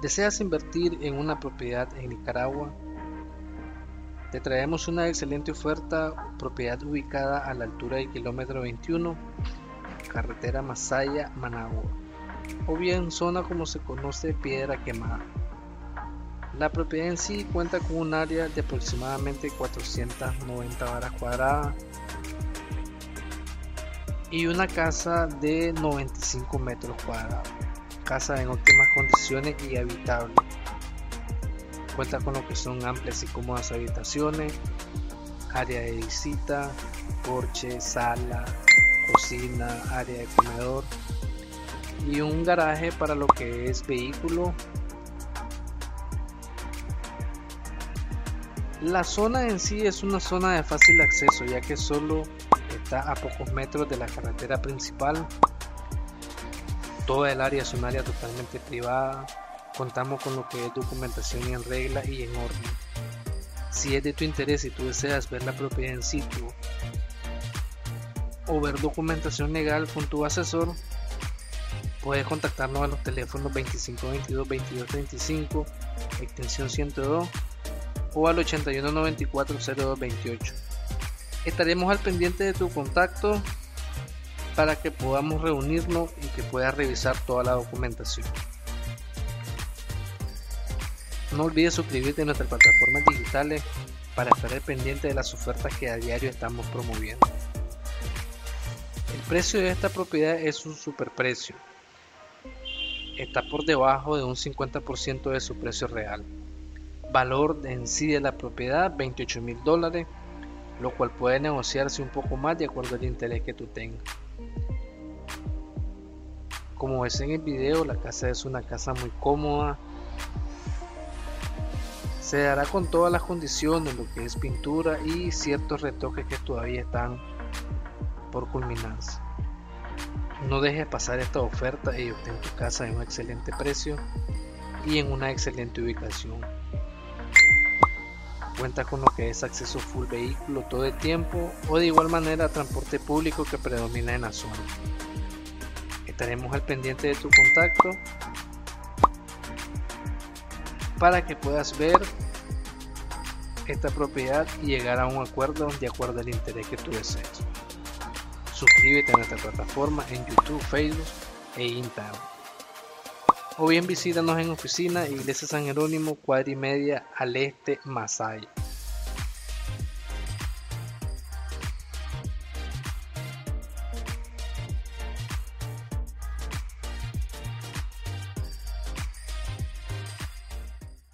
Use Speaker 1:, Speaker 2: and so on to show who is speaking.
Speaker 1: ¿Deseas invertir en una propiedad en Nicaragua? Te traemos una excelente oferta, propiedad ubicada a la altura del kilómetro 21, carretera Masaya-Managua, o bien zona como se conoce Piedra Quemada. La propiedad en sí cuenta con un área de aproximadamente 490 varas cuadradas y una casa de 95 metros cuadrados casa en óptimas condiciones y habitable. Cuenta con lo que son amplias y cómodas habitaciones, área de visita, porche, sala, cocina, área de comedor y un garaje para lo que es vehículo. La zona en sí es una zona de fácil acceso ya que solo está a pocos metros de la carretera principal Toda el área es un área totalmente privada. Contamos con lo que es documentación en regla y en orden. Si es de tu interés y tú deseas ver la propiedad en sitio o ver documentación legal con tu asesor, puedes contactarnos a los teléfonos 2522 2235 extensión 102 o al 8194 0228. Estaremos al pendiente de tu contacto para que podamos reunirnos y que puedas revisar toda la documentación. No olvides suscribirte a nuestras plataformas digitales para estar pendiente de las ofertas que a diario estamos promoviendo. El precio de esta propiedad es un superprecio. Está por debajo de un 50% de su precio real. Valor en sí de la propiedad 28 mil dólares, lo cual puede negociarse un poco más de acuerdo al interés que tú tengas. Como ves en el video, la casa es una casa muy cómoda. Se dará con todas las condiciones, lo que es pintura y ciertos retoques que todavía están por culminarse. No dejes pasar esta oferta y obtén tu casa en un excelente precio y en una excelente ubicación. Cuenta con lo que es acceso full vehículo todo el tiempo o de igual manera transporte público que predomina en la zona estaremos al pendiente de tu contacto para que puedas ver esta propiedad y llegar a un acuerdo de acuerdo al interés que tú desees. Suscríbete a nuestra plataforma en YouTube, Facebook e Instagram. O bien visítanos en oficina Iglesia San Jerónimo, cuadra y media al este, Masaya.